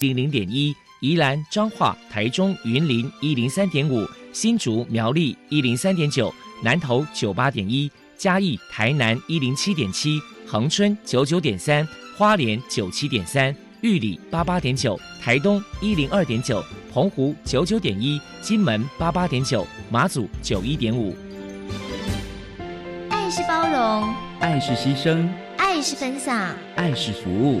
零零点一，宜兰彰化台中云林一零三点五，新竹苗栗一零三点九，南投九八点一，嘉义台南一零七点七，恒春九九点三，花莲九七点三，玉里八八点九，台东一零二点九，澎湖九九点一，金门八八点九，马祖九一点五。爱是包容，爱是牺牲，爱是分享，爱是服务。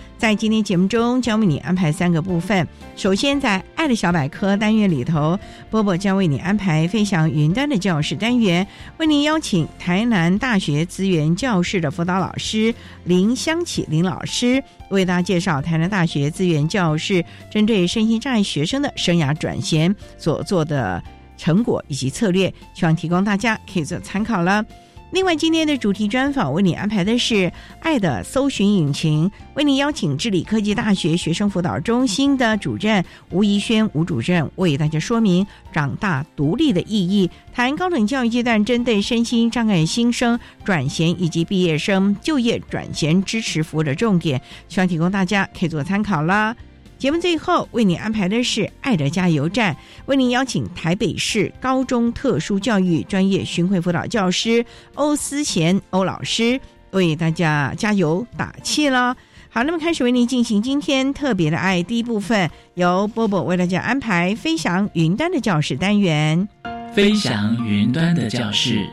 在今天节目中，将为你安排三个部分。首先，在“爱的小百科”单元里头，波波将为你安排“飞翔云端”的教室单元，为您邀请台南大学资源教室的辅导老师林香启林老师，为大家介绍台南大学资源教室针对身心障碍学生的生涯转型所做的成果以及策略，希望提供大家可以做参考了。另外，今天的主题专访为你安排的是《爱的搜寻引擎》，为你邀请智理科技大学学生辅导中心的主任吴怡轩吴主任为大家说明长大独立的意义，谈高等教育阶段针对身心障碍新生转衔以及毕业生就业转衔支持服务的重点，希望提供大家可以做参考啦。节目最后为你安排的是“爱的加油站”，为您邀请台北市高中特殊教育专业巡回辅导教师欧思贤欧老师为大家加油打气了。好，那么开始为您进行今天特别的爱第一部分，由波波为大家安排“飞翔云端”的教室单元。飞翔云端的教室，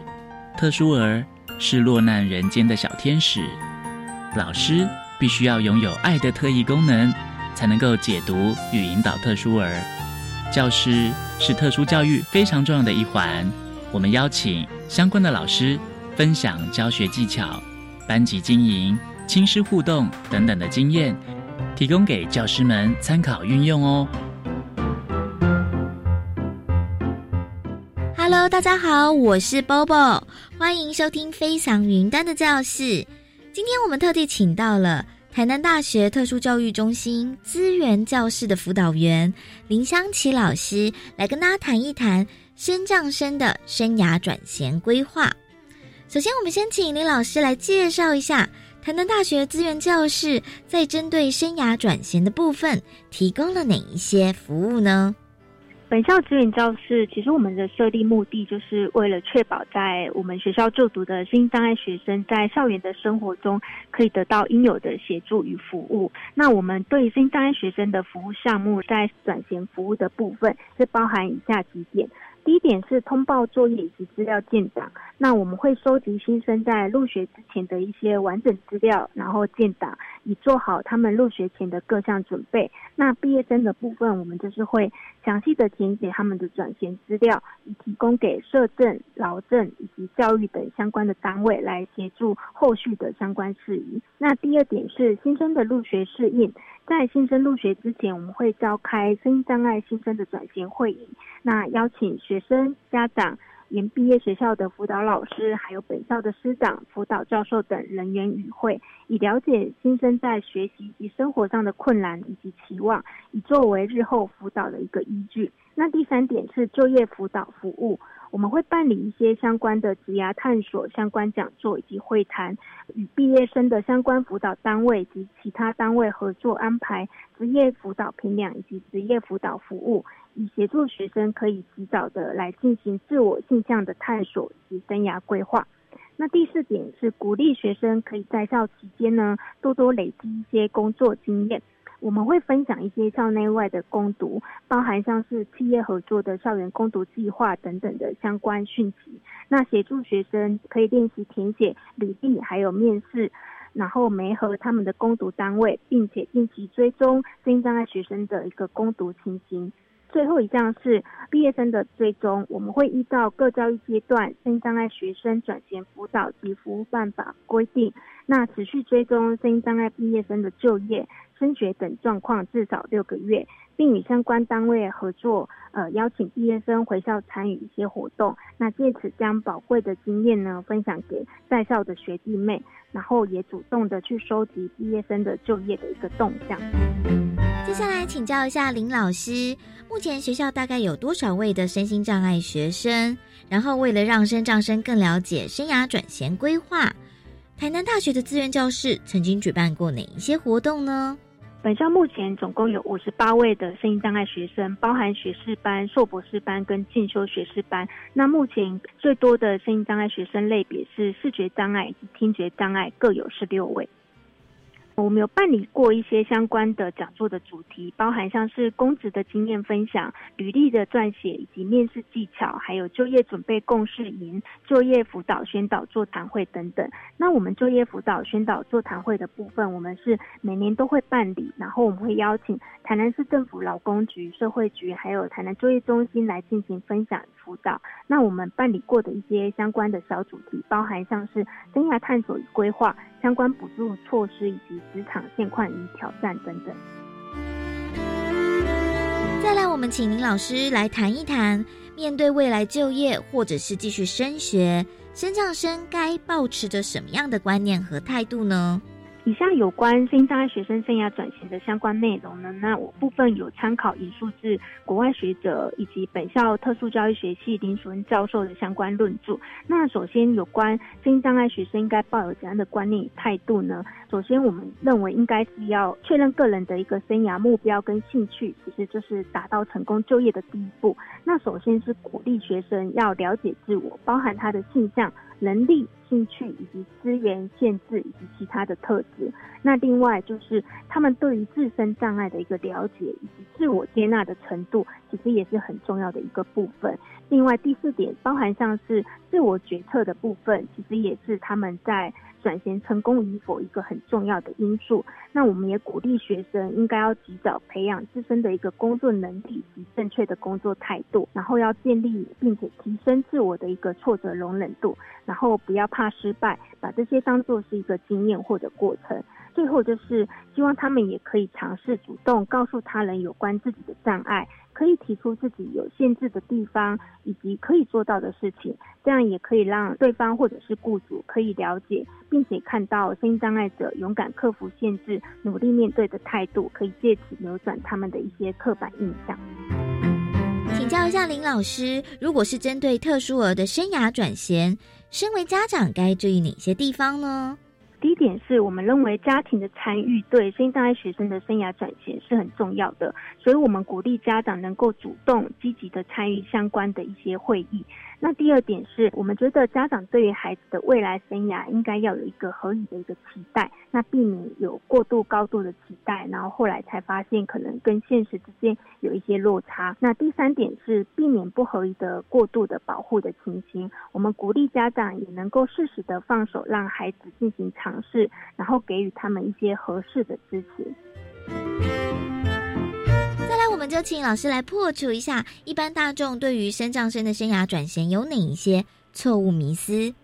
特殊儿是落难人间的小天使，老师必须要拥有爱的特异功能。才能够解读与引导特殊儿，教师是特殊教育非常重要的一环。我们邀请相关的老师分享教学技巧、班级经营、亲师互动等等的经验，提供给教师们参考运用哦。Hello，大家好，我是 Bobo，欢迎收听飞翔云端的教室。今天我们特地请到了。台南大学特殊教育中心资源教室的辅导员林香琪老师来跟大家谈一谈升降生的生涯转型规划。首先，我们先请林老师来介绍一下台南大学资源教室在针对生涯转型的部分提供了哪一些服务呢？本校资源教室，其实我们的设立目的就是为了确保在我们学校就读的新障碍学生在校园的生活中可以得到应有的协助与服务。那我们对新障碍学生的服务项目，在转型服务的部分是包含以下几点。第一点是通报作业以及资料建档，那我们会收集新生在入学之前的一些完整资料，然后建档，以做好他们入学前的各项准备。那毕业生的部分，我们就是会详细的填写他们的转衔资料，以提供给社政、劳政以及教育等相关的单位来协助后续的相关事宜。那第二点是新生的入学适应。在新生入学之前，我们会召开身心障碍新生的转型会议，那邀请学生、家长、原毕业学校的辅导老师，还有本校的师长、辅导教授等人员与会，以了解新生在学习及生活上的困难以及期望，以作为日后辅导的一个依据。那第三点是就业辅导服务。我们会办理一些相关的职涯探索相关讲座以及会谈，与毕业生的相关辅导单位及其他单位合作安排职业辅导评量以及职业辅导服务，以协助学生可以及早的来进行自我性向的探索及生涯规划。那第四点是鼓励学生可以在校期间呢多多累积一些工作经验。我们会分享一些校内外的攻读，包含像是企业合作的校园攻读计划等等的相关讯息。那协助学生可以练习填写履历，还有面试，然后媒合他们的攻读单位，并且定期追踪新障碍学生的一个攻读情形。最后一项是毕业生的追踪，我们会依照各教育阶段声音障碍学生转型辅导及服务办法规定，那持续追踪声音障碍毕业生的就业、升学等状况至少六个月，并与相关单位合作，呃，邀请毕业生回校参与一些活动，那借此将宝贵的经验呢分享给在校的学弟妹，然后也主动的去收集毕业生的就业的一个动向。接下来请教一下林老师，目前学校大概有多少位的身心障碍学生？然后为了让身障生更了解生涯转型规划，台南大学的资源教室曾经举办过哪一些活动呢？本校目前总共有五十八位的声音障碍学生，包含学士班、硕博士班跟进修学士班。那目前最多的声音障碍学生类别是视觉障碍及听觉障碍，各有十六位。我们有办理过一些相关的讲座的主题，包含像是公职的经验分享、履历的撰写以及面试技巧，还有就业准备共事营、就业辅导宣导座谈会等等。那我们就业辅导宣导座谈会的部分，我们是每年都会办理，然后我们会邀请台南市政府劳工局、社会局，还有台南就业中心来进行分享辅导。那我们办理过的一些相关的小主题，包含像是生涯探索与规划相关补助措施以及。职场现况与挑战等等。再来，我们请林老师来谈一谈，面对未来就业或者是继续升学，升降生该保持着什么样的观念和态度呢？以下有关新障碍学生生涯转型的相关内容呢，那我部分有参考引述自国外学者以及本校特殊教育学系林淑恩教授的相关论著。那首先有关新障碍学生应该抱有怎样的观念与态度呢？首先，我们认为应该是要确认个人的一个生涯目标跟兴趣，其实就是达到成功就业的第一步。那首先是鼓励学生要了解自我，包含他的性向。能力、兴趣以及资源限制以及其他的特质。那另外就是他们对于自身障碍的一个了解以及自我接纳的程度，其实也是很重要的一个部分。另外第四点，包含像是自我决策的部分，其实也是他们在。转型成功与否一个很重要的因素。那我们也鼓励学生应该要及早培养自身的一个工作能力及正确的工作态度，然后要建立并且提升自我的一个挫折容忍度，然后不要怕失败，把这些当作是一个经验或者过程。最后就是希望他们也可以尝试主动告诉他人有关自己的障碍。可以提出自己有限制的地方，以及可以做到的事情，这样也可以让对方或者是雇主可以了解，并且看到声音障碍者勇敢克服限制、努力面对的态度，可以借此扭转他们的一些刻板印象。请教一下林老师，如果是针对特殊儿的生涯转型，身为家长该注意哪些地方呢？第一点是我们认为家庭的参与对声音障碍学生的生涯转型是很重要的，所以我们鼓励家长能够主动积极的参与相关的一些会议。那第二点是我们觉得家长对于孩子的未来生涯应该要有一个合理的一个期待，那避免有过度高度的期待，然后后来才发现可能跟现实之间有一些落差。那第三点是避免不合理的过度的保护的情形，我们鼓励家长也能够适时的放手，让孩子进行尝试，然后给予他们一些合适的支持。就请老师来破除一下一般大众对于升降生的生涯转型有哪一些错误迷思。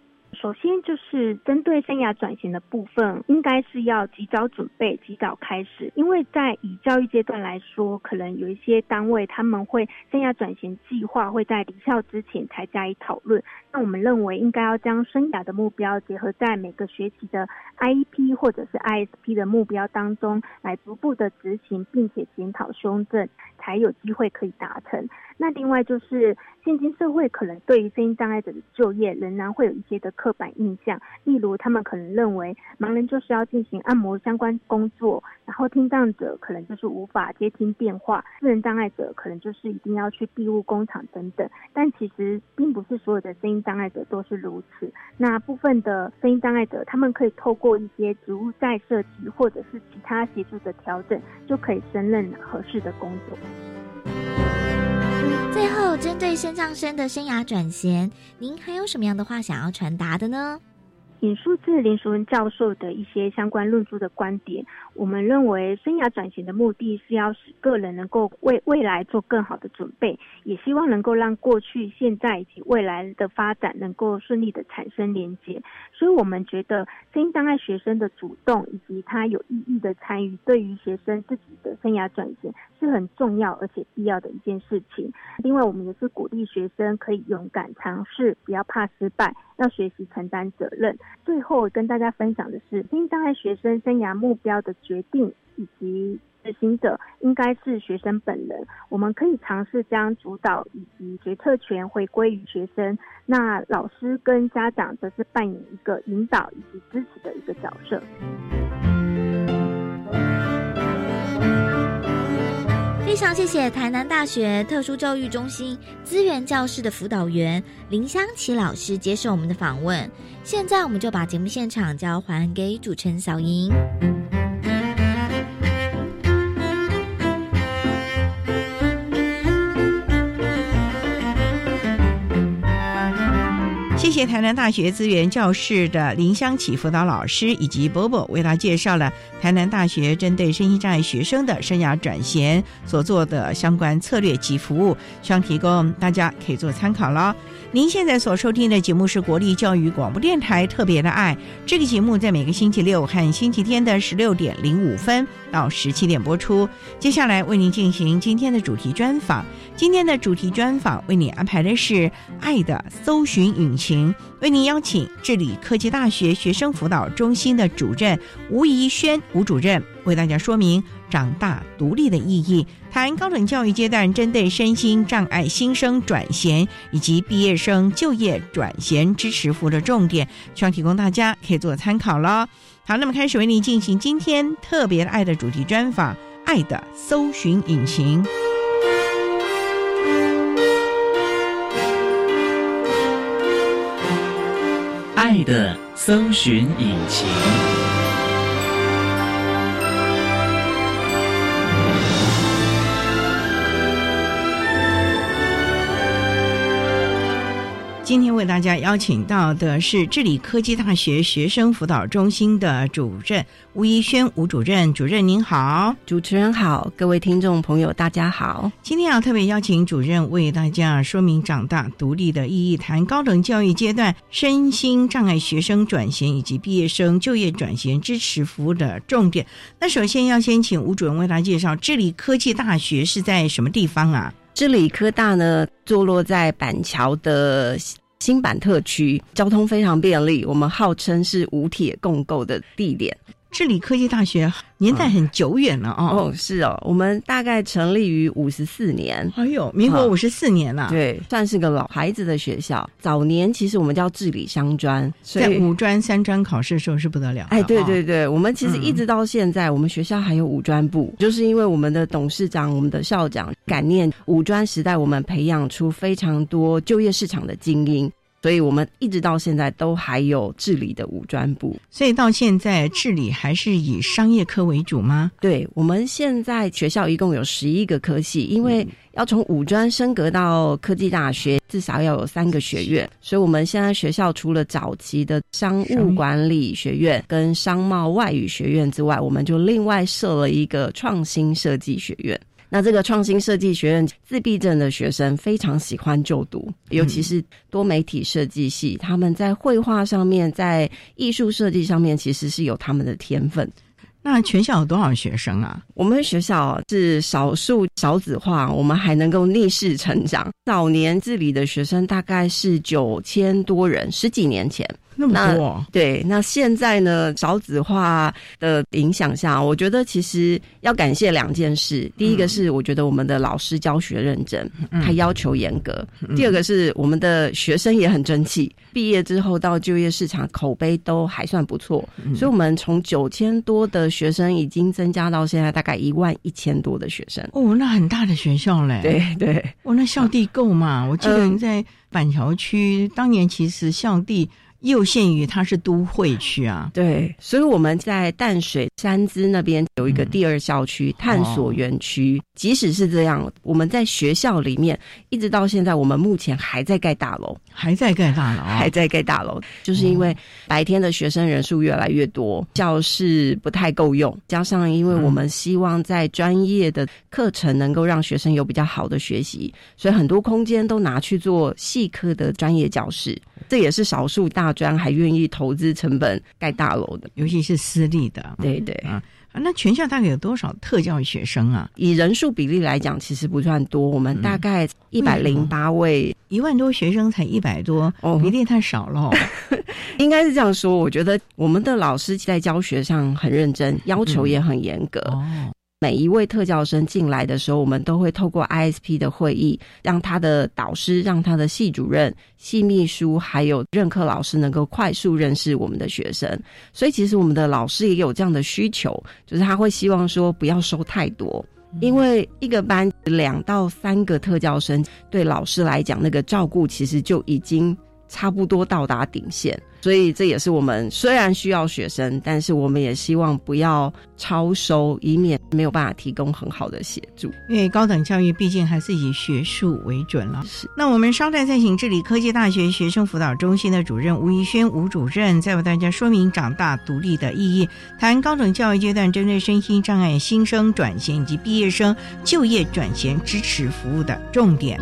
首先就是针对生涯转型的部分，应该是要及早准备、及早开始。因为在以教育阶段来说，可能有一些单位他们会生涯转型计划会在离校之前才加以讨论。那我们认为应该要将生涯的目标结合在每个学期的 IEP 或者是 ISP 的目标当中，来逐步的执行，并且检讨修正，才有机会可以达成。那另外就是现今社会可能对于声音障碍者的就业仍然会有一些的刻板印象，例如他们可能认为盲人就是要进行按摩相关工作，然后听障者可能就是无法接听电话，智能障碍者可能就是一定要去庇护工厂等等。但其实并不是所有的声音障碍者都是如此，那部分的声音障碍者他们可以透过一些职务再设计或者是其他协助的调整，就可以胜任合适的工作。最后，针对升降生的生涯转衔，您还有什么样的话想要传达的呢？引述自林淑文教授的一些相关论述的观点，我们认为生涯转型的目的是要使个人能够为未来做更好的准备，也希望能够让过去、现在以及未来的发展能够顺利的产生连接。所以，我们觉得声音障碍学生的主动以及他有意义的参与，对于学生自己的生涯转型是很重要而且必要的一件事情。另外，我们也是鼓励学生可以勇敢尝试，不要怕失败，要学习承担责任。最后跟大家分享的是，声音障碍学生生涯目标的决定以及执行者应该是学生本人。我们可以尝试将主导以及决策权回归于学生，那老师跟家长则是扮演一个引导以及支持的一个角色。非常谢谢台南大学特殊教育中心资源教室的辅导员林香琪老师接受我们的访问。现在我们就把节目现场交还给主持人小莹。谢谢台南大学资源教室的林香启辅导老师以及伯伯为他介绍了台南大学针对身心障碍学生的生涯转型所做的相关策略及服务，希望提供大家可以做参考了。您现在所收听的节目是国立教育广播电台特别的爱，这个节目在每个星期六和星期天的十六点零五分到十七点播出。接下来为您进行今天的主题专访，今天的主题专访为您安排的是爱的搜寻引擎。为您邀请治理科技大学学生辅导中心的主任吴怡轩吴主任为大家说明长大独立的意义，谈高等教育阶段针对身心障碍新生转衔以及毕业生就业转衔支持服务的重点，希望提供大家可以做参考了。好，那么开始为您进行今天特别爱的主题专访，爱的搜寻引擎。爱的搜寻引擎。今天为大家邀请到的是治理科技大学学生辅导中心的主任吴怡轩吴主任，主任您好，主持人好，各位听众朋友大家好。今天要特别邀请主任为大家说明长大独立的意义，谈高等教育阶段身心障碍学生转型以及毕业生就业转型支持服务的重点。那首先要先请吴主任为大家介绍治理科技大学是在什么地方啊？治理科大呢，坐落在板桥的新板特区，交通非常便利。我们号称是五铁共构的地点。治理科技大学年代很久远了哦，哦，是哦，我们大概成立于五十四年，哎呦，民国五十四年了，对，算是个老牌子的学校。早年其实我们叫治理商专，在五专、三专考试的时候是不得了。哎，对对对，我们其实一直到现在，我们学校还有五专部，就是因为我们的董事长、我们的校长感念五专时代，我们培养出非常多就业市场的精英。所以我们一直到现在都还有治理的五专部，所以到现在治理还是以商业科为主吗？对，我们现在学校一共有十一个科系，因为要从五专升格到科技大学，至少要有三个学院，所以我们现在学校除了早期的商务管理学院跟商贸外语学院之外，我们就另外设了一个创新设计学院。那这个创新设计学院自闭症的学生非常喜欢就读，尤其是多媒体设计系，他们在绘画上面，在艺术设计上面，其实是有他们的天分。那全校有多少学生啊？我们学校是少数少子化，我们还能够逆势成长。早年治理的学生大概是九千多人，十几年前。那么多。对，那现在呢，少子化的影响下，我觉得其实要感谢两件事。第一个是我觉得我们的老师教学认真，他要求严格；第二个是我们的学生也很争气，毕业之后到就业市场口碑都还算不错。所以，我们从九千多的学生已经增加到现在大概一万一千多的学生。哦，那很大的学校嘞。对对，哦，那校地够嘛？我记得你在板桥区当年其实校地。又限于它是都会区啊，对，所以我们在淡水山资那边有一个第二校区探索园区。即使是这样，我们在学校里面一直到现在，我们目前还在盖大楼，还在盖大楼，还在盖大楼，就是因为白天的学生人数越来越多，教室不太够用，加上因为我们希望在专业的课程能够让学生有比较好的学习，所以很多空间都拿去做细科的专业教室。这也是少数大专还愿意投资成本盖大楼的，尤其是私立的。对对啊，那全校大概有多少特教学生啊？以人数比例来讲，其实不算多。我们大概一百零八位，一万多学生才一百多，比例太少了。应该是这样说。我觉得我们的老师在教学上很认真，要求也很严格。每一位特教生进来的时候，我们都会透过 ISP 的会议，让他的导师、让他的系主任、系秘书，还有任课老师能够快速认识我们的学生。所以，其实我们的老师也有这样的需求，就是他会希望说不要收太多，因为一个班两到三个特教生，对老师来讲，那个照顾其实就已经差不多到达顶线。所以这也是我们虽然需要学生，但是我们也希望不要超收，以免没有办法提供很好的协助。因为高等教育毕竟还是以学术为准了。是。那我们稍待再请这里科技大学学生辅导中心的主任吴怡轩吴主任，再为大家说明长大独立的意义，谈高等教育阶段针对身心障碍新生转型以及毕业生就业转型支持服务的重点。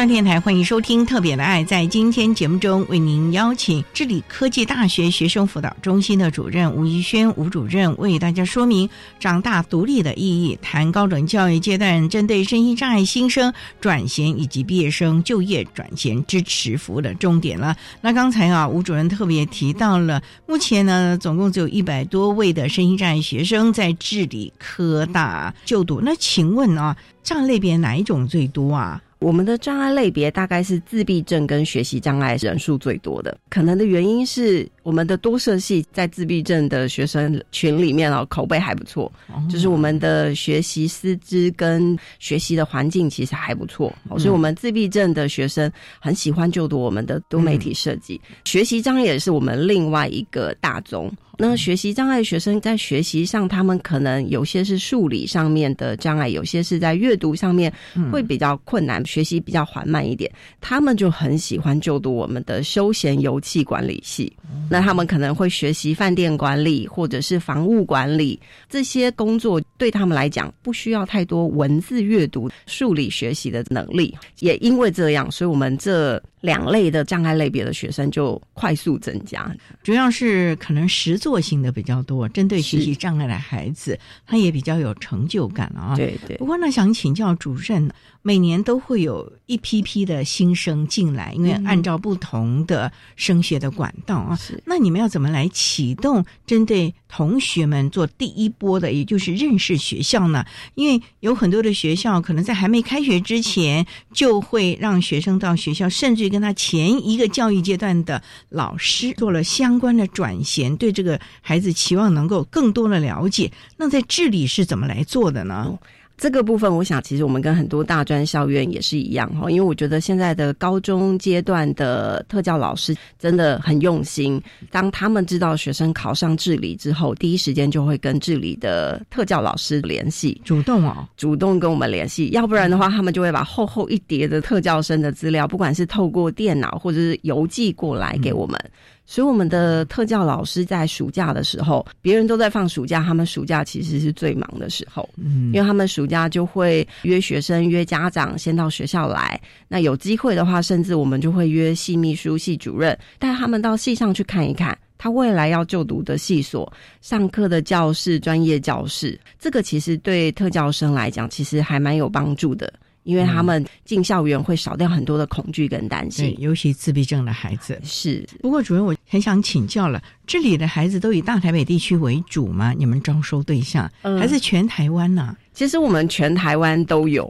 上电台欢迎收听特别的爱，在今天节目中为您邀请智理科技大学学生辅导中心的主任吴怡轩吴主任为大家说明长大独立的意义，谈高等教育阶段针对身心障碍新生转型以及毕业生就业转型支持服务的重点了。那刚才啊，吴主任特别提到了，目前呢，总共只有一百多位的身心障碍学生在智理科大就读。那请问啊，障碍类别哪一种最多啊？我们的障碍类别大概是自闭症跟学习障碍人数最多的，可能的原因是我们的多色系在自闭症的学生群里面哦，口碑还不错，就是我们的学习师资跟学习的环境其实还不错，所以我们自闭症的学生很喜欢就读我们的多媒体设计。学习障碍也是我们另外一个大宗。那学习障碍学生在学习上，他们可能有些是数理上面的障碍，有些是在阅读上面会比较困难，学习比较缓慢一点。他们就很喜欢就读我们的休闲游憩管理系。那他们可能会学习饭店管理或者是房屋管理这些工作，对他们来讲不需要太多文字阅读、数理学习的能力。也因为这样，所以我们这。两类的障碍类别的学生就快速增加，主要是可能实作性的比较多，针对学习障碍的孩子，他也比较有成就感啊。对对。不过呢，想请教主任，每年都会有一批批的新生进来，因为按照不同的升学的管道啊，那你们要怎么来启动针对同学们做第一波的，也就是认识学校呢？因为有很多的学校可能在还没开学之前，就会让学生到学校，甚至。跟他前一个教育阶段的老师做了相关的转衔，对这个孩子期望能够更多的了解。那在治理是怎么来做的呢？这个部分，我想其实我们跟很多大专校院也是一样哈，因为我觉得现在的高中阶段的特教老师真的很用心。当他们知道学生考上治理之后，第一时间就会跟治理的特教老师联系，主动哦，主动跟我们联系。要不然的话，他们就会把厚厚一叠的特教生的资料，不管是透过电脑或者是邮寄过来给我们。所以我们的特教老师在暑假的时候，别人都在放暑假，他们暑假其实是最忙的时候，嗯，因为他们暑假就会约学生、约家长先到学校来。那有机会的话，甚至我们就会约系秘书、系主任带他们到系上去看一看，他未来要就读的系所、上课的教室、专业教室。这个其实对特教生来讲，其实还蛮有帮助的。因为他们进校园会少掉很多的恐惧跟担心，尤其自闭症的孩子是。不过主任，我很想请教了，这里的孩子都以大台北地区为主吗？你们招收对象还是全台湾呢？其实我们全台湾都有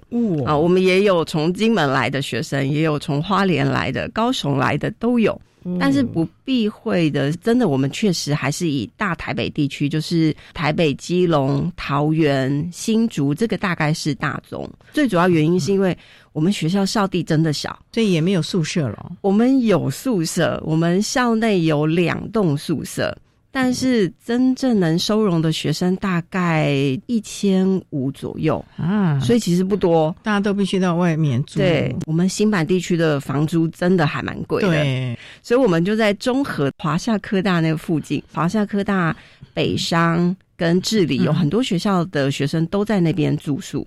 啊，我们也有从金门来的学生，也有从花莲来的、高雄来的都有。但是不避讳的，真的，我们确实还是以大台北地区，就是台北、基隆、桃园、新竹，这个大概是大宗。最主要原因是因为我们学校校地真的小，所以也没有宿舍了。我们有宿舍，我们校内有两栋宿舍。但是真正能收容的学生大概一千五左右啊，所以其实不多，大家都必须到外面住。对，我们新版地区的房租真的还蛮贵的，对，所以我们就在中和华夏科大那个附近，华夏科大、北商跟智理有很多学校的学生都在那边住宿，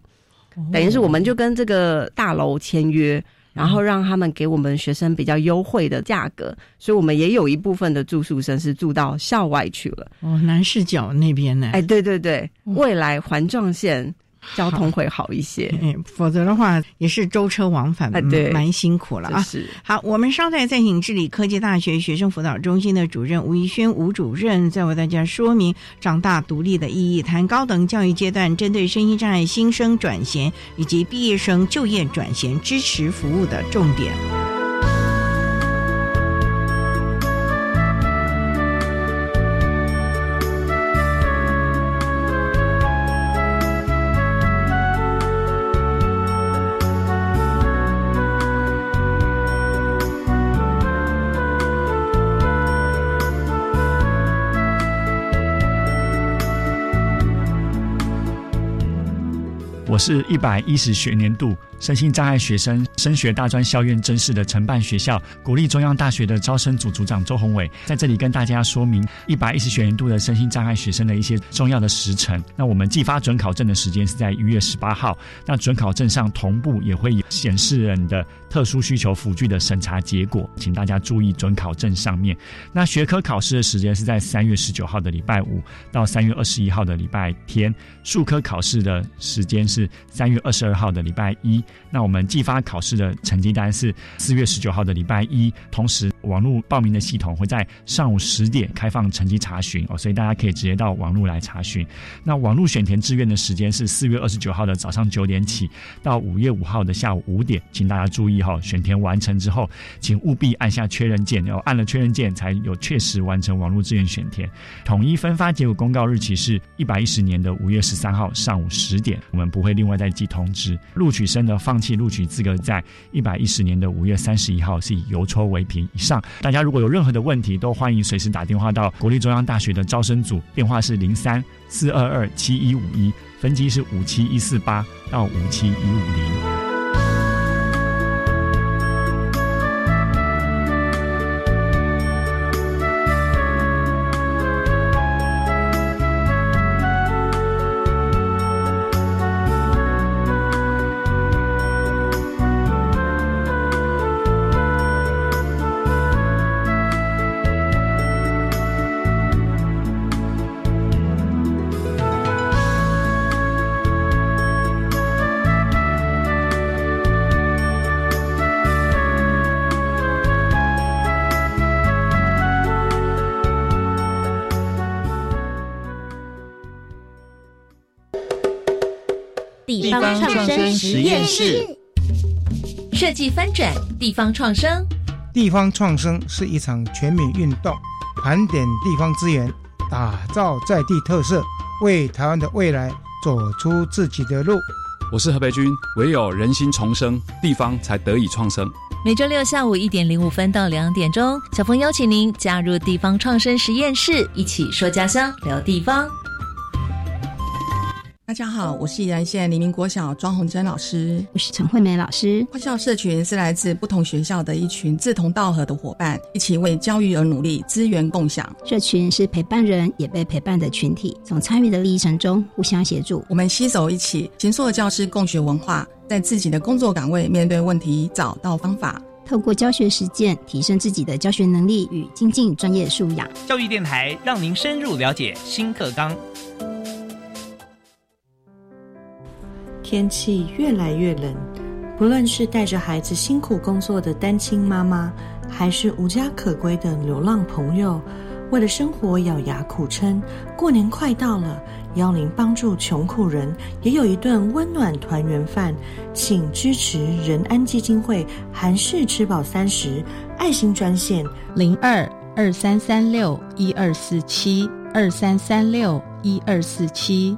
等于是我们就跟这个大楼签约。然后让他们给我们学生比较优惠的价格，所以我们也有一部分的住宿生是住到校外去了。哦，南市角那边呢？哎，对对对，未来环状线。交通会好一些，嗯，否则的话也是舟车往返，对，蛮辛苦了啊。是，好，我们稍待再请治理科技大学学生辅导中心的主任吴怡轩吴主任，再为大家说明长大独立的意义，谈高等教育阶段针对身心障碍新生转衔以及毕业生就业转衔支持服务的重点。我是一百一十学年度身心障碍学生升学大专校院真试的承办学校国立中央大学的招生组组长周宏伟，在这里跟大家说明一百一十学年度的身心障碍学生的一些重要的时程。那我们寄发准考证的时间是在一月十八号，那准考证上同步也会显示人的特殊需求辅具的审查结果，请大家注意准考证上面。那学科考试的时间是在三月十九号的礼拜五到三月二十一号的礼拜天，数科考试的时间是。三月二十二号的礼拜一，那我们寄发考试的成绩单是四月十九号的礼拜一，同时网络报名的系统会在上午十点开放成绩查询哦，所以大家可以直接到网络来查询。那网络选填志愿的时间是四月二十九号的早上九点起到五月五号的下午五点，请大家注意哈，选填完成之后，请务必按下确认键，要按了确认键才有确实完成网络志愿选填。统一分发结果公告日期是一百一十年的五月十三号上午十点，我们不会。另外再寄通知。录取生的放弃录取资格在一百一十年的五月三十一号是以邮戳为凭。以上，大家如果有任何的问题，都欢迎随时打电话到国立中央大学的招生组，电话是零三四二二七一五一，分机是五七一四八到五七一五零。计翻转地方创生，地方创生是一场全民运动，盘点地方资源，打造在地特色，为台湾的未来走出自己的路。我是何培军，唯有人心重生，地方才得以创生。每周六下午一点零五分到两点钟，小峰邀请您加入地方创生实验室，一起说家乡，聊地方。大家好，我是宜兰县黎明国小庄红珍老师，我是陈惠美老师。跨校社群是来自不同学校的一群志同道合的伙伴，一起为教育而努力，资源共享。社群是陪伴人也被陪伴的群体，从参与的历程中互相协助。我们携手一起，形塑教师共学文化，在自己的工作岗位面对问题，找到方法，透过教学实践提升自己的教学能力与精进专业素养。教育电台让您深入了解新课纲。天气越来越冷，不论是带着孩子辛苦工作的单亲妈妈，还是无家可归的流浪朋友，为了生活咬牙苦撑。过年快到了，邀您帮助穷苦人也有一顿温暖团圆饭，请支持仁安基金会韩式吃饱三十爱心专线零二二三三六一二四七二三三六一二四七。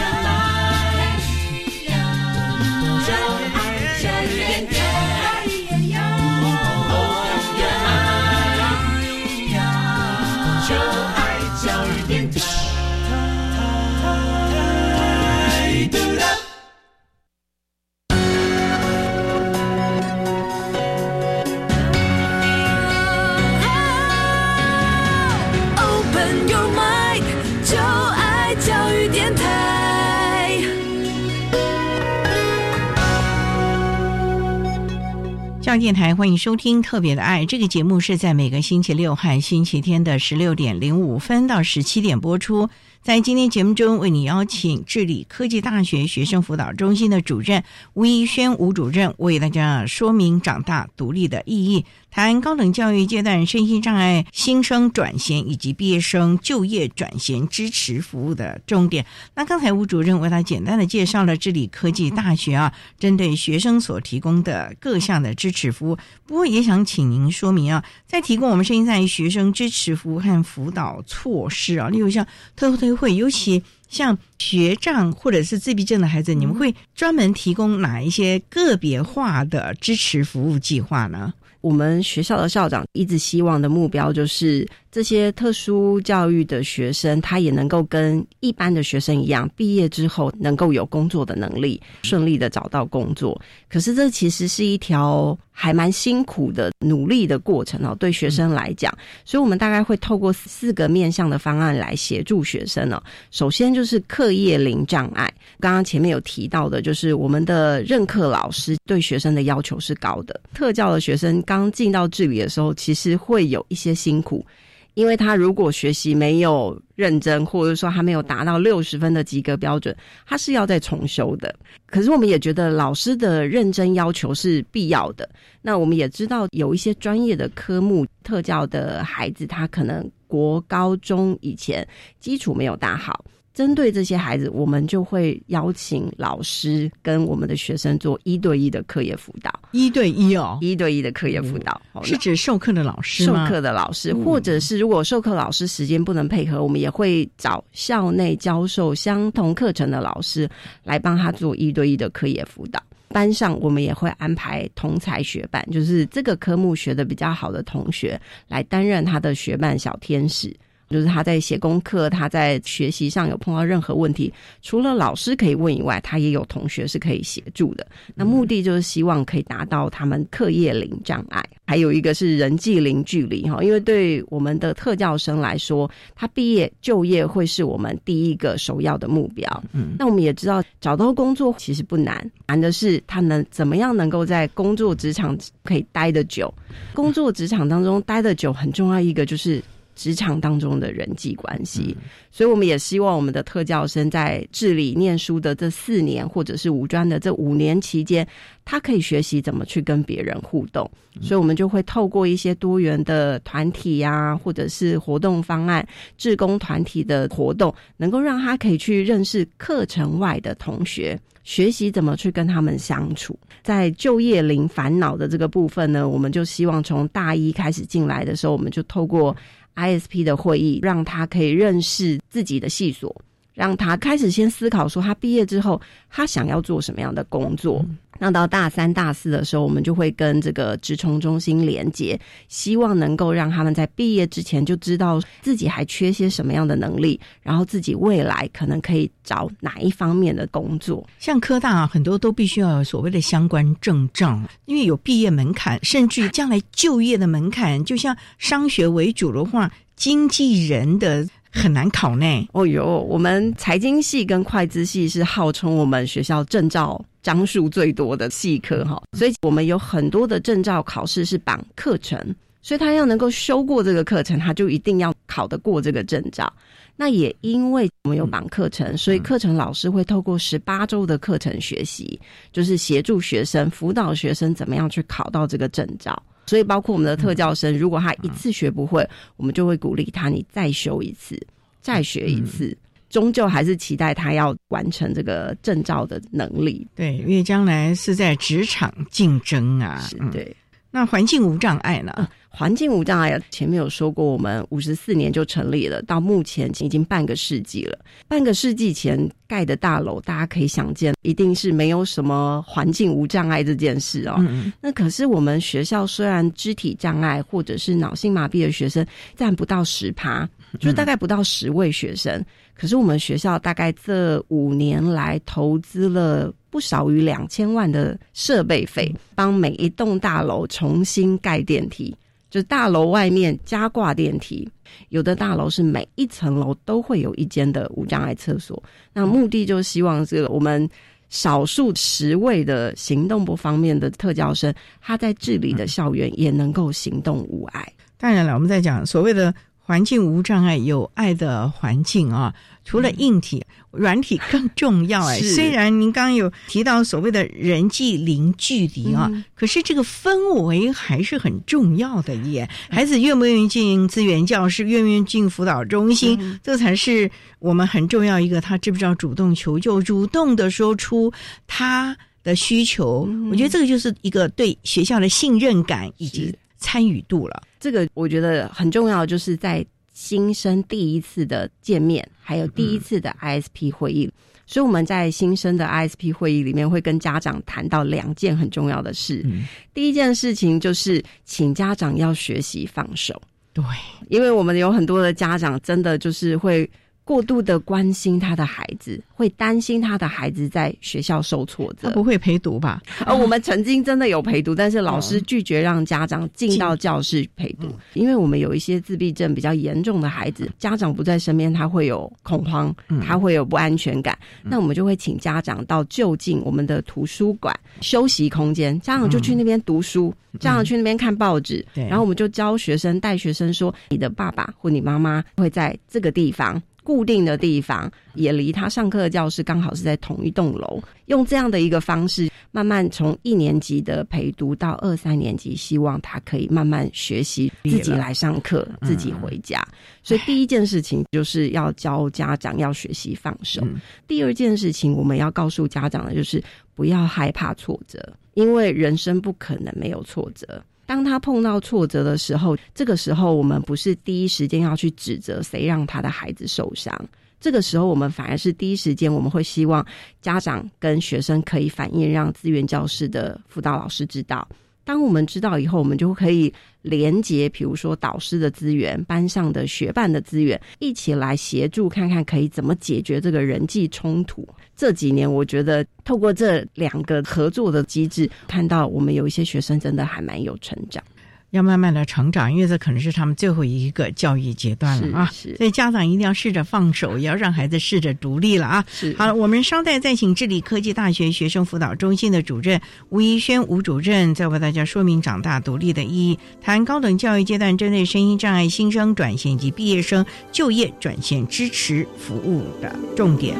上电台欢迎收听《特别的爱》这个节目，是在每个星期六和星期天的十六点零五分到十七点播出。在今天节目中，为你邀请智理科技大学学生辅导中心的主任吴怡轩吴主任，为大家说明长大独立的意义，谈高等教育阶段身心障碍新生转衔以及毕业生就业转衔支持服务的重点。那刚才吴主任为他简单的介绍了智理科技大学啊，针对学生所提供的各项的支持服务。不过也想请您说明啊，在提供我们身心障碍学生支持服务和辅导措施啊，例如像特特。会尤其像学障或者是自闭症的孩子，你们会专门提供哪一些个别化的支持服务计划呢？我们学校的校长一直希望的目标就是。这些特殊教育的学生，他也能够跟一般的学生一样，毕业之后能够有工作的能力，顺利的找到工作。可是这其实是一条还蛮辛苦的努力的过程哦，对学生来讲。所以我们大概会透过四个面向的方案来协助学生哦。首先就是课业零障碍，刚刚前面有提到的，就是我们的任课老师对学生的要求是高的。特教的学生刚进到这里的时候，其实会有一些辛苦。因为他如果学习没有认真，或者说他没有达到六十分的及格标准，他是要再重修的。可是我们也觉得老师的认真要求是必要的。那我们也知道有一些专业的科目，特教的孩子他可能。国高中以前基础没有打好。针对这些孩子，我们就会邀请老师跟我们的学生做一对一的课业辅导。一对一哦，一对一的课业辅导是指授课的老师授课的老师，或者是如果授课老师时间不能配合，我们也会找校内教授相同课程的老师来帮他做一对一的课业辅导。班上我们也会安排同才学伴，就是这个科目学的比较好的同学来担任他的学伴小天使。就是他在写功课，他在学习上有碰到任何问题，除了老师可以问以外，他也有同学是可以协助的。那目的就是希望可以达到他们课业零障碍，还有一个是人际零距离哈。因为对我们的特教生来说，他毕业就业会是我们第一个首要的目标。嗯，那我们也知道找到工作其实不难，难的是他能怎么样能够在工作职场可以待得久。工作职场当中待得久很重要一个就是。职场当中的人际关系，所以我们也希望我们的特教生在治理念书的这四年，或者是五专的这五年期间，他可以学习怎么去跟别人互动。所以，我们就会透过一些多元的团体呀，或者是活动方案、志工团体的活动，能够让他可以去认识课程外的同学，学习怎么去跟他们相处。在就业零烦恼的这个部分呢，我们就希望从大一开始进来的时候，我们就透过。ISP 的会议，让他可以认识自己的系所，让他开始先思考说，他毕业之后他想要做什么样的工作。那到大三、大四的时候，我们就会跟这个职虫中心连接，希望能够让他们在毕业之前就知道自己还缺些什么样的能力，然后自己未来可能可以找哪一方面的工作。像科大啊很多都必须要有所谓的相关证照，因为有毕业门槛，甚至将来就业的门槛。就像商学为主的话，经纪人的。很难考呢。哦哟，我们财经系跟会计系是号称我们学校证照张数最多的系科哈，所以我们有很多的证照考试是绑课程，所以他要能够修过这个课程，他就一定要考得过这个证照。那也因为我们有绑课程，所以课程老师会透过十八周的课程学习，就是协助学生辅导学生怎么样去考到这个证照。所以，包括我们的特教生，如果他一次学不会，我们就会鼓励他，你再修一次，再学一次，终究还是期待他要完成这个证照的能力。对，因为将来是在职场竞争啊。对，那环境无障碍呢？环境无障碍，前面有说过，我们五十四年就成立了，到目前已经半个世纪了。半个世纪前盖的大楼，大家可以想见，一定是没有什么环境无障碍这件事哦。那可是我们学校虽然肢体障碍或者是脑性麻痹的学生占不到十趴，就大概不到十位学生，可是我们学校大概这五年来投资了。不少于两千万的设备费，帮每一栋大楼重新盖电梯，就大楼外面加挂电梯。有的大楼是每一层楼都会有一间的无障碍厕所。那目的就希望这个我们少数十位的行动不方便的特教生，他在治理的校园也能够行动无碍。当然了，我们在讲所谓的。环境无障碍，有爱的环境啊！除了硬体，软体更重要哎。虽然您刚刚有提到所谓的人际零距离啊，可是这个氛围还是很重要的耶。孩子愿不愿意进资源教室，愿不愿意进辅导中心，这才是我们很重要一个。他知不知道主动求救，主动的说出他的需求？我觉得这个就是一个对学校的信任感以及参与度了。这个我觉得很重要，就是在新生第一次的见面，还有第一次的 ISP 会议。所以我们在新生的 ISP 会议里面，会跟家长谈到两件很重要的事。第一件事情就是，请家长要学习放手。对，因为我们有很多的家长，真的就是会。过度的关心他的孩子，会担心他的孩子在学校受挫折。他不会陪读吧？而，我们曾经真的有陪读，但是老师拒绝让家长进到教室陪读，因为我们有一些自闭症比较严重的孩子，家长不在身边，他会有恐慌，他会有不安全感。那我们就会请家长到就近我们的图书馆休息空间，家长就去那边读书，家长去那边看报纸，然后我们就教学生带学生说：你的爸爸或你妈妈会在这个地方。固定的地方，也离他上课的教室刚好是在同一栋楼，用这样的一个方式，慢慢从一年级的陪读到二三年级，希望他可以慢慢学习自己来上课，自己回家。所以第一件事情就是要教家长要学习放手。第二件事情我们要告诉家长的就是不要害怕挫折，因为人生不可能没有挫折。当他碰到挫折的时候，这个时候我们不是第一时间要去指责谁让他的孩子受伤，这个时候我们反而是第一时间我们会希望家长跟学生可以反映，让资源教室的辅导老师知道。当我们知道以后，我们就可以连接，比如说导师的资源、班上的学伴的资源，一起来协助看看可以怎么解决这个人际冲突。这几年，我觉得透过这两个合作的机制，看到我们有一些学生真的还蛮有成长。要慢慢的成长，因为这可能是他们最后一个教育阶段了啊。所以家长一定要试着放手，也要让孩子试着独立了啊。好了，我们稍待再请智理科技大学学生辅导中心的主任吴怡轩吴主任，再为大家说明长大独立的意义，谈高等教育阶段针对声音障碍新生转型以及毕业生就业转型支持服务的重点。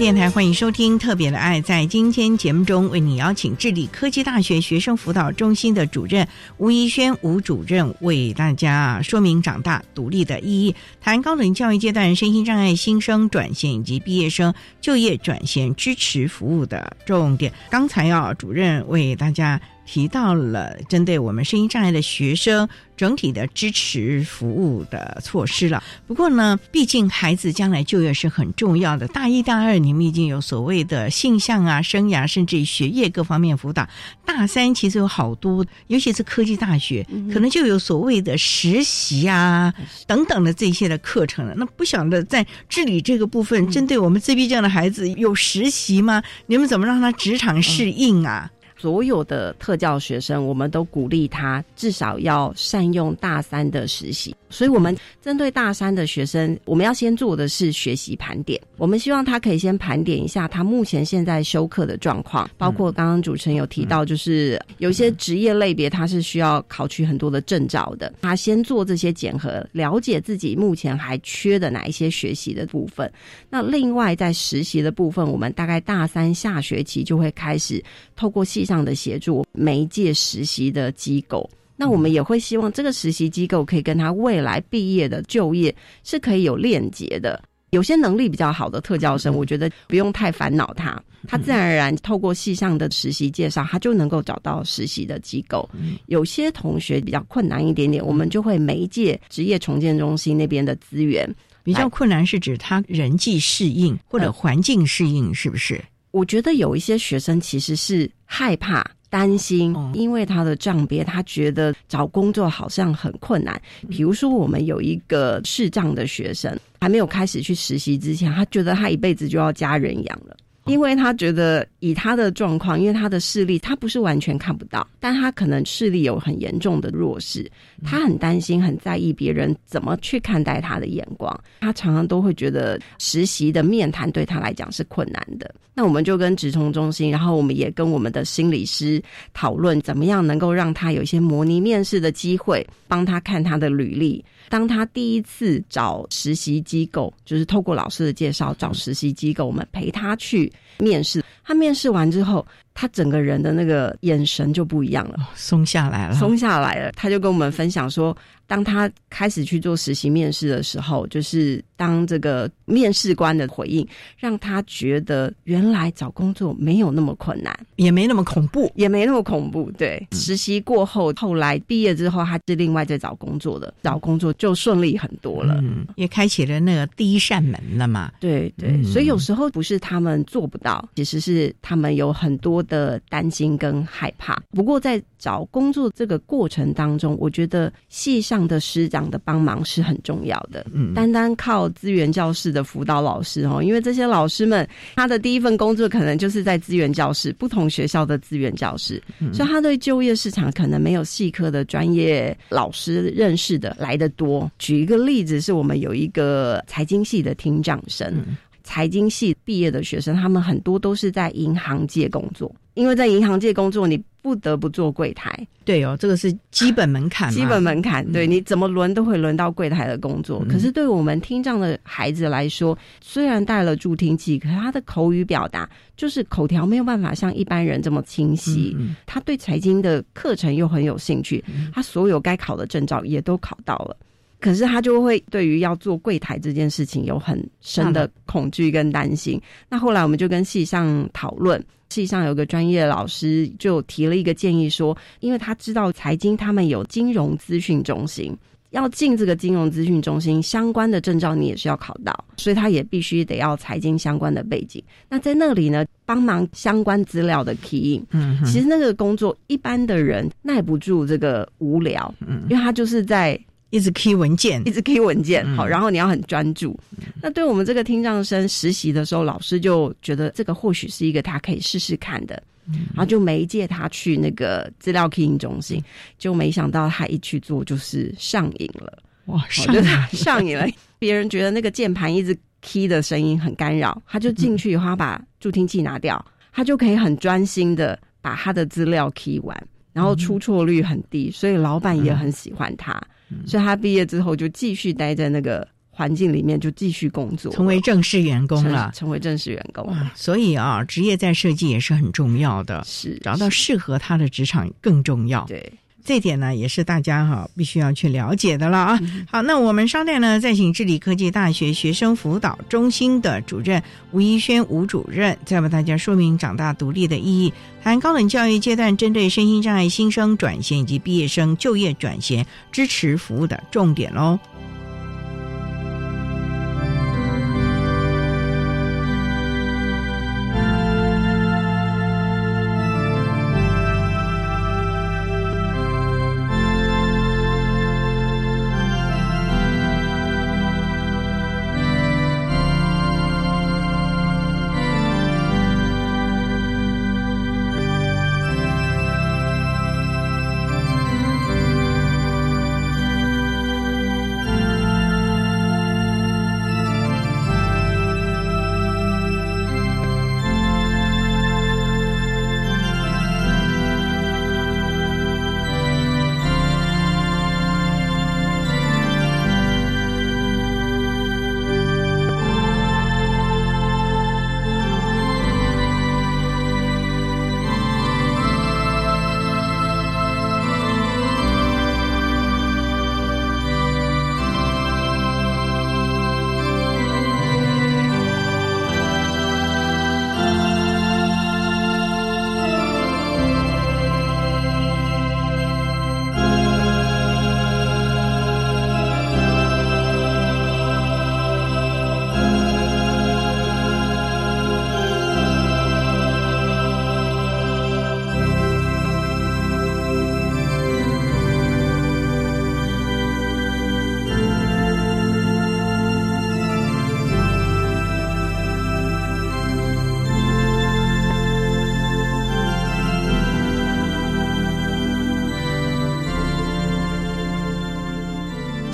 电台欢迎收听《特别的爱》。在今天节目中，为你邀请智利科技大学学生辅导中心的主任吴怡轩吴主任，为大家说明长大独立的意义，谈高等教育阶段身心障碍新生转型以及毕业生就业转型支持服务的重点。刚才啊，主任为大家。提到了针对我们声音障碍的学生整体的支持服务的措施了。不过呢，毕竟孩子将来就业是很重要的。大一、大二你们已经有所谓的性向啊、生涯，甚至于学业各方面辅导。大三其实有好多，尤其是科技大学，可能就有所谓的实习啊等等的这些的课程了。那不晓得在治理这个部分，针对我们自闭症的孩子有实习吗？你们怎么让他职场适应啊？所有的特教学生，我们都鼓励他至少要善用大三的实习。所以，我们针对大三的学生，我们要先做的是学习盘点。我们希望他可以先盘点一下他目前现在修课的状况，包括刚刚主持人有提到，就是有一些职业类别他是需要考取很多的证照的。他先做这些检核，了解自己目前还缺的哪一些学习的部分。那另外在实习的部分，我们大概大三下学期就会开始透过系上的协助，媒介实习的机构。那我们也会希望这个实习机构可以跟他未来毕业的就业是可以有链接的。有些能力比较好的特教生，我觉得不用太烦恼他，他自然而然透过系上的实习介绍，他就能够找到实习的机构。有些同学比较困难一点点，我们就会媒介职业重建中心那边的资源。比较困难是指他人际适应或者环境适应，是不是？我觉得有一些学生其实是害怕。担心，因为他的障别，他觉得找工作好像很困难。比如说，我们有一个视障的学生，还没有开始去实习之前，他觉得他一辈子就要家人养了。因为他觉得以他的状况，因为他的视力，他不是完全看不到，但他可能视力有很严重的弱势，他很担心、很在意别人怎么去看待他的眼光。他常常都会觉得实习的面谈对他来讲是困难的。那我们就跟职冲中心，然后我们也跟我们的心理师讨论，怎么样能够让他有一些模拟面试的机会，帮他看他的履历。当他第一次找实习机构，就是透过老师的介绍找实习机构，我们陪他去面试。他面试完之后，他整个人的那个眼神就不一样了，松下来了，松下来了。他就跟我们分享说。当他开始去做实习面试的时候，就是当这个面试官的回应让他觉得原来找工作没有那么困难，也没那么恐怖，也没那么恐怖。对，实习过后，后来毕业之后，他是另外在找工作的，找工作就顺利很多了，嗯。也开启了那个第一扇门了嘛。对对，所以有时候不是他们做不到，其实是他们有很多的担心跟害怕。不过在找工作这个过程当中，我觉得系上。的师长的帮忙是很重要的，嗯，单单靠资源教室的辅导老师哦，因为这些老师们他的第一份工作可能就是在资源教室，不同学校的资源教室，所以他对就业市场可能没有系科的专业老师认识的来的多。举一个例子，是我们有一个财经系的听障生，财经系毕业的学生，他们很多都是在银行界工作。因为在银行界工作，你不得不做柜台。对哦，这个是基本门槛。基本门槛，对，你怎么轮都会轮到柜台的工作。可是对我们听障的孩子来说，虽然带了助听器，可是他的口语表达就是口条没有办法像一般人这么清晰。他对财经的课程又很有兴趣，他所有该考的证照也都考到了。可是他就会对于要做柜台这件事情有很深的恐惧跟担心。那后来我们就跟系上讨论。系上有个专业老师就提了一个建议，说，因为他知道财经他们有金融资讯中心，要进这个金融资讯中心相关的证照，你也是要考到，所以他也必须得要财经相关的背景。那在那里呢，帮忙相关资料的 key in，嗯，其实那个工作一般的人耐不住这个无聊，嗯，因为他就是在。一直 key 文件，一直 key 文件，好，然后你要很专注。那对我们这个听障生实习的时候，老师就觉得这个或许是一个他可以试试看的，然后就没借他去那个资料 keying 中心，就没想到他一去做就是上瘾了，哇，上上瘾了。别人觉得那个键盘一直 key 的声音很干扰，他就进去以后把助听器拿掉，他就可以很专心的把他的资料 key 完，然后出错率很低，所以老板也很喜欢他。所以他毕业之后就继续待在那个环境里面，就继续工作，成为正式员工了。成为正式员工，所以啊，职业在设计也是很重要的，是找到适合他的职场更重要。对。这点呢，也是大家哈必须要去了解的了啊。好，那我们稍待呢，再请智理科技大学学生辅导中心的主任吴一轩吴主任，再为大家说明长大独立的意义，谈高等教育阶段针对身心障碍新生转型以及毕业生就业转型支持服务的重点喽。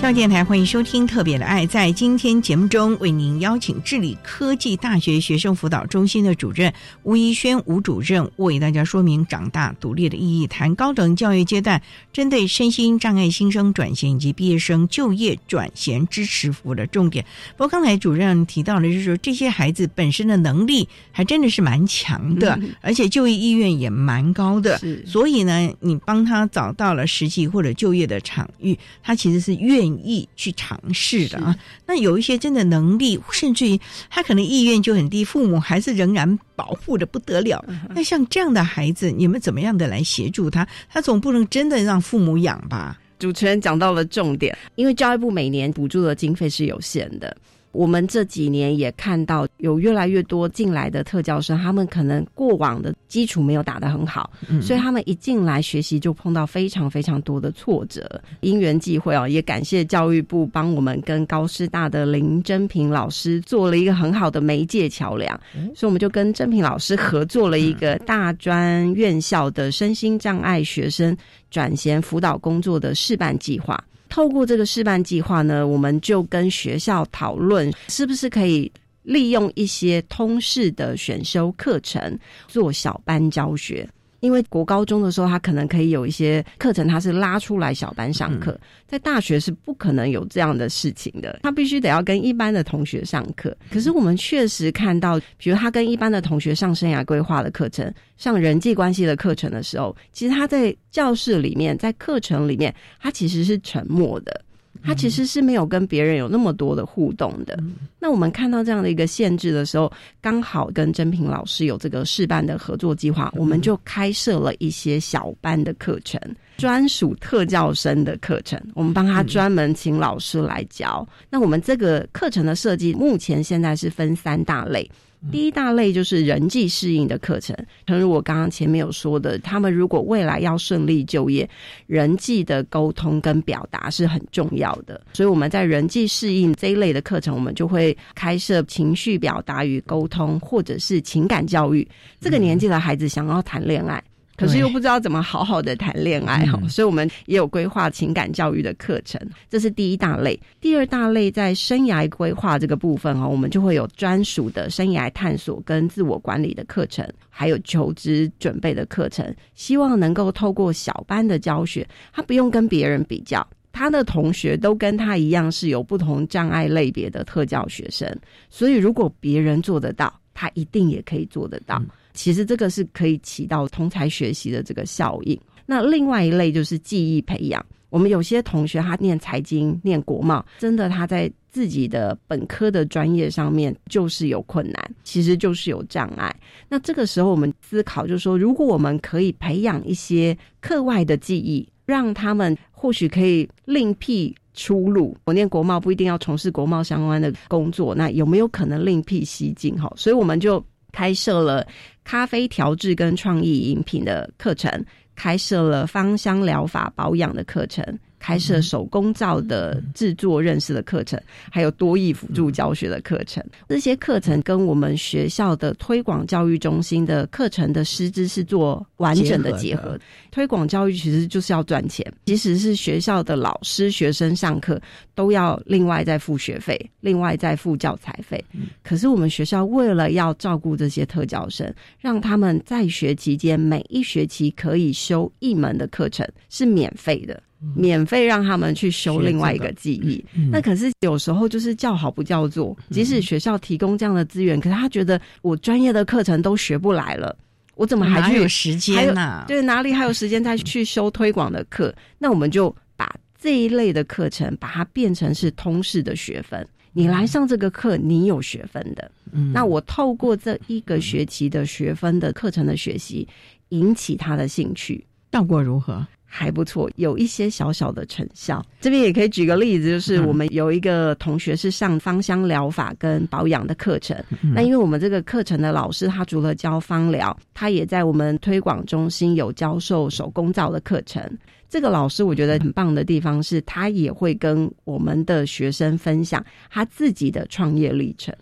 校电台欢迎收听《特别的爱》。在今天节目中，为您邀请智理科技大学学生辅导中心的主任吴怡轩吴主任，为大家说明长大独立的意义，谈高等教育阶段针对身心障碍新生转型以及毕业生就业转型支持服务的重点。不过，刚才主任提到了，就是说这些孩子本身的能力还真的是蛮强的，而且就业意愿也蛮高的。所以呢，你帮他找到了实习或者就业的场域，他其实是愿意去尝试的啊。那有一些真的能力，甚至于他可能意愿就很低，父母还是仍然保护的不得了。那像这样的孩子，你们怎么样的来协助他？他总不能真的让父母养吧？主持人讲到了重点，因为教育部每年补助的经费是有限的。我们这几年也看到有越来越多进来的特教生，他们可能过往的基础没有打得很好，嗯所以他们一进来学习就碰到非常非常多的挫折。因缘际会啊，也感谢教育部帮我们跟高师大的林真平老师做了一个很好的媒介桥梁，所以我们就跟真平老师合作了一个大专院校的身心障碍学生转衔辅导工作的示范计划。透过这个示范计划呢，我们就跟学校讨论，是不是可以利用一些通识的选修课程做小班教学。因为国高中的时候，他可能可以有一些课程，他是拉出来小班上课，在大学是不可能有这样的事情的，他必须得要跟一般的同学上课。可是我们确实看到，比如他跟一般的同学上生涯规划的课程、上人际关系的课程的时候，其实他在教室里面，在课程里面，他其实是沉默的。他其实是没有跟别人有那么多的互动的。那我们看到这样的一个限制的时候，刚好跟真平老师有这个试办的合作计划，我们就开设了一些小班的课程，专属特教生的课程，我们帮他专门请老师来教。那我们这个课程的设计，目前现在是分三大类。第一大类就是人际适应的课程，正如我刚刚前面有说的，他们如果未来要顺利就业，人际的沟通跟表达是很重要的。所以我们在人际适应这一类的课程，我们就会开设情绪表达与沟通，或者是情感教育。这个年纪的孩子想要谈恋爱。可是又不知道怎么好好的谈恋爱哈，所以我们也有规划情感教育的课程，这是第一大类。第二大类在生涯规划这个部分哈，我们就会有专属的生涯探索跟自我管理的课程，还有求职准备的课程，希望能够透过小班的教学，他不用跟别人比较。他的同学都跟他一样是有不同障碍类别的特教学生，所以如果别人做得到，他一定也可以做得到。其实这个是可以起到同才学习的这个效应。那另外一类就是记忆培养。我们有些同学他念财经、念国贸，真的他在自己的本科的专业上面就是有困难，其实就是有障碍。那这个时候我们思考就是说，如果我们可以培养一些课外的记忆，让他们或许可以另辟出路。我念国贸不一定要从事国贸相关的工作，那有没有可能另辟蹊径？哈，所以我们就开设了咖啡调制跟创意饮品的课程，开设了芳香疗法保养的课程。开设手工皂的制作认识的课程，还有多益辅助教学的课程。这些课程跟我们学校的推广教育中心的课程的师资是做完整的结合。推广教育其实就是要赚钱，即使是学校的老师、学生上课都要另外再付学费，另外再付教材费。可是我们学校为了要照顾这些特教生，让他们在学期间每一学期可以修一门的课程是免费的。免费让他们去修另外一个技艺，那可是有时候就是叫好不叫座。即使学校提供这样的资源，可是他觉得我专业的课程都学不来了，我怎么还去有时间呢？对，哪里还有时间再去修推广的课？那我们就把这一类的课程把它变成是通识的学分。你来上这个课，你有学分的。嗯那我透过这一个学期的学分的课程的学习，引起他的兴趣，效果如何？还不错，有一些小小的成效。这边也可以举个例子，就是我们有一个同学是上芳香疗法跟保养的课程。嗯那因为我们这个课程的老师，他除了教芳疗，他也在我们推广中心有教授手工皂的课程。这个老师我觉得很棒的地方是，他也会跟我们的学生分享他自己的创业历程，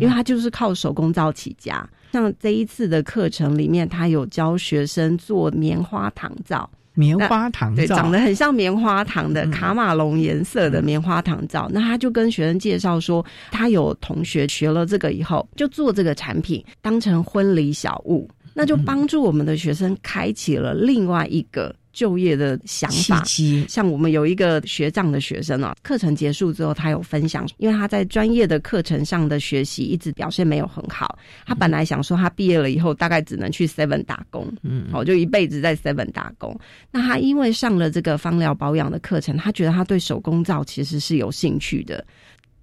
因为他就是靠手工皂起家。像这一次的课程里面，他有教学生做棉花糖皂。棉花糖对，长得很像棉花糖的卡马龙颜色的棉花糖皂。那他就跟学生介绍说，他有同学学了这个以后，就做这个产品当成婚礼小物，那就帮助我们的学生开启了另外一个。就业的想法，像我们有一个学长的学生啊，课程结束之后，他有分享，因为他在专业的课程上的学习一直表现没有很好，他本来想说他毕业了以后大概只能去 Seven 打工，嗯，哦，就一辈子在 Seven 打工。那他因为上了这个芳疗保养的课程，他觉得他对手工皂其实是有兴趣的。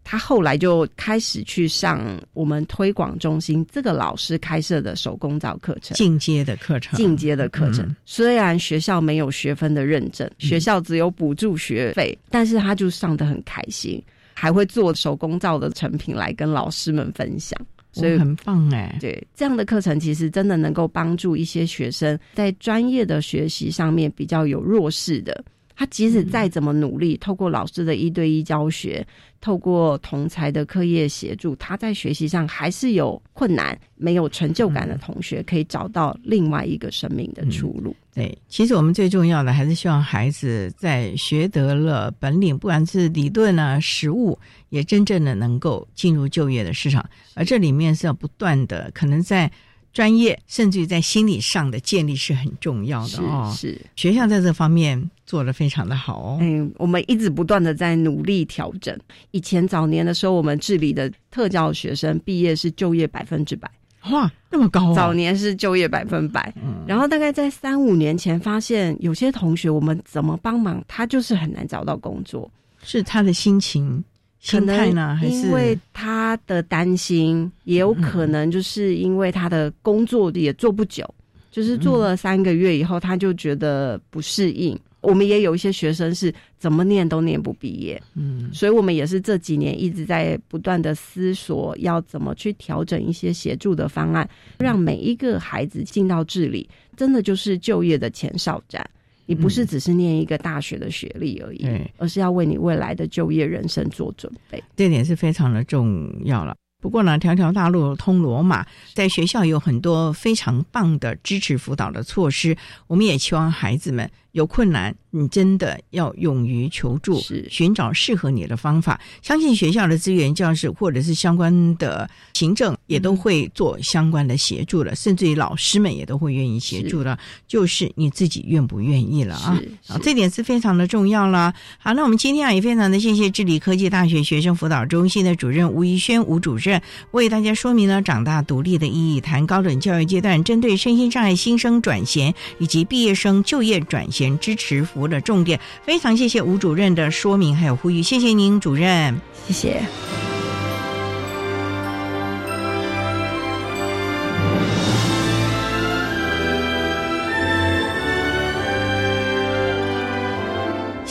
他后来就开始去上我们推广中心这个老师开设的手工皂课程，进阶的课程，进阶的课程。虽然学校没有学分的认证，学校只有补助学费，但是他就上的很开心，还会做手工皂的成品来跟老师们分享，所以很棒哎。对，这样的课程其实真的能够帮助一些学生在专业的学习上面比较有弱势的。他即使再怎么努力，透过老师的一对一教学，透过同才的课业协助，他在学习上还是有困难、没有成就感的同学，可以找到另外一个生命的出路。对，其实我们最重要的还是希望孩子在学得了本领，不管是理论啊、实物，也真正的能够进入就业的市场。而这里面是要不断的，可能在。专业，甚至于在心理上的建立是很重要的哦。是学校在这方面做的非常的好哦。嗯，我们一直不断的在努力调整。以前早年的时候，我们治理的特教学生毕业是就业百分之百，哇，那么高！早年是就业百分百，嗯。然后大概在三五年前，发现有些同学我们怎么帮忙，他就是很难找到工作，是他的心情。心态呢？还是因为他的担心，也有可能就是因为他的工作也做不久，就是做了三个月以后，他就觉得不适应。我们也有一些学生是怎么念都念不毕业，嗯，所以我们也是这几年一直在不断的思索，要怎么去调整一些协助的方案，让每一个孩子进到治理，真的就是就业的前哨站。你不是只是念一个大学的学历而已，而是要为你未来的就业人生做准备，这点是非常的重要了。不过呢，条条大路通罗马，在学校有很多非常棒的支持辅导的措施，我们也希望孩子们。有困难，你真的要勇于求助，寻找适合你的方法。相信学校的资源教室或者是相关的行政也都会做相关的协助的，甚至于老师们也都会愿意协助的。就是你自己愿不愿意了啊？啊，这点是非常的重要了。好，那我们今天啊也非常的谢谢智理科技大学学生辅导中心的主任吴怡轩吴主任为大家说明了长大独立的意义，谈高等教育阶段针对身心障碍新生转衔以及毕业生就业转衔。支持服务的重点，非常谢谢吴主任的说明还有呼吁，谢谢您主任，谢谢。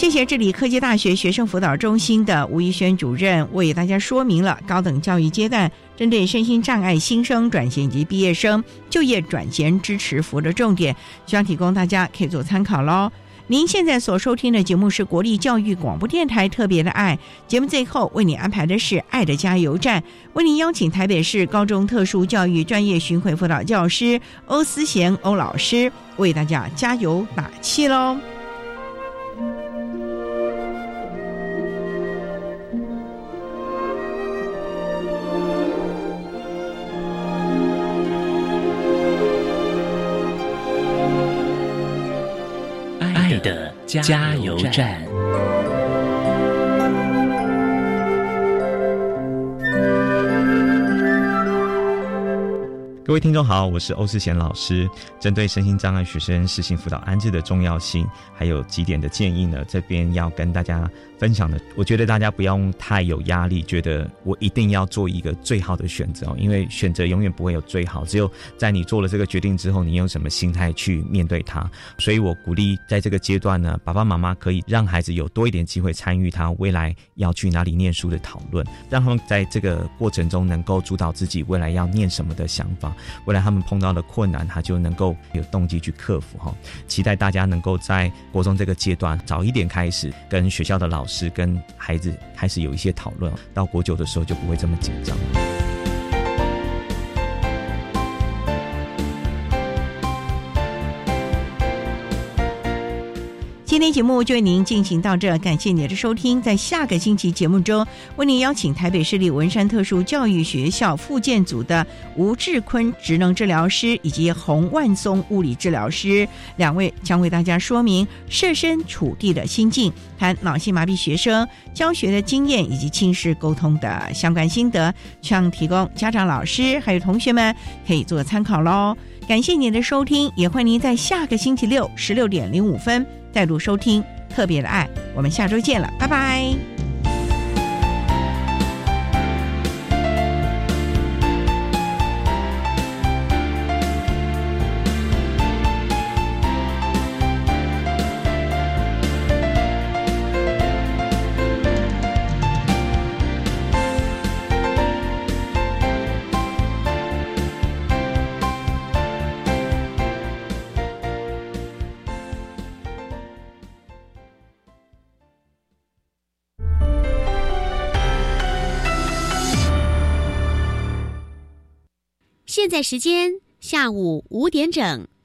谢谢这里科技大学学生辅导中心的吴怡轩主任为大家说明了高等教育阶段针对身心障碍新生转型及毕业生就业转型支持服务的重点，希望提供大家可以做参考喽。您现在所收听的节目是国立教育广播电台特别的爱节目，最后为你安排的是爱的加油站，为您邀请台北市高中特殊教育专业巡回辅导教师欧思贤欧老师为大家加油打气喽。加油站。各位听众好，我是欧世贤老师。针对身心障碍学生实行辅导安置的重要性，还有几点的建议呢？这边要跟大家。分享的，我觉得大家不用太有压力，觉得我一定要做一个最好的选择哦，因为选择永远不会有最好，只有在你做了这个决定之后，你用什么心态去面对它。所以我鼓励在这个阶段呢，爸爸妈妈可以让孩子有多一点机会参与他未来要去哪里念书的讨论，让他们在这个过程中能够主导自己未来要念什么的想法，未来他们碰到的困难，他就能够有动机去克服哈。期待大家能够在国中这个阶段早一点开始跟学校的老。师跟孩子开始有一些讨论，到国九的时候就不会这么紧张。今天节目就为您进行到这，感谢您的收听。在下个星期节目中，为您邀请台北市立文山特殊教育学校复健组的吴志坤职能治疗师以及洪万松物理治疗师两位，将为大家说明设身处地的心境，谈脑性麻痹学生教学的经验以及亲师沟通的相关心得，希望提供家长、老师还有同学们可以做参考喽。感谢您的收听，也欢迎您在下个星期六十六点零五分。再度收听特别的爱，我们下周见了，拜拜。现在时间下午五点整。